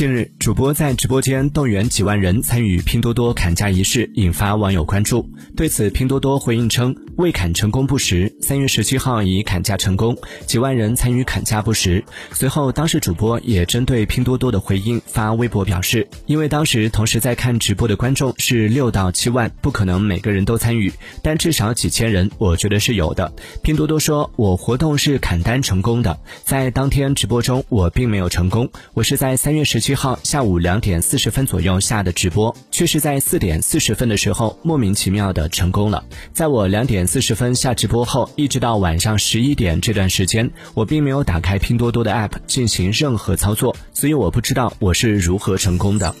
近日，主播在直播间动员几万人参与拼多多砍价仪式，引发网友关注。对此，拼多多回应称未砍成功不实。三月十七号已砍价成功，几万人参与砍价不实。随后，当事主播也针对拼多多的回应发微博表示，因为当时同时在看直播的观众是六到七万，不可能每个人都参与，但至少几千人，我觉得是有的。拼多多说，我活动是砍单成功的，在当天直播中我并没有成功，我是在三月十七。七号下午两点四十分左右下的直播，却是在四点四十分的时候莫名其妙的成功了。在我两点四十分下直播后，一直到晚上十一点这段时间，我并没有打开拼多多的 App 进行任何操作，所以我不知道我是如何成功的。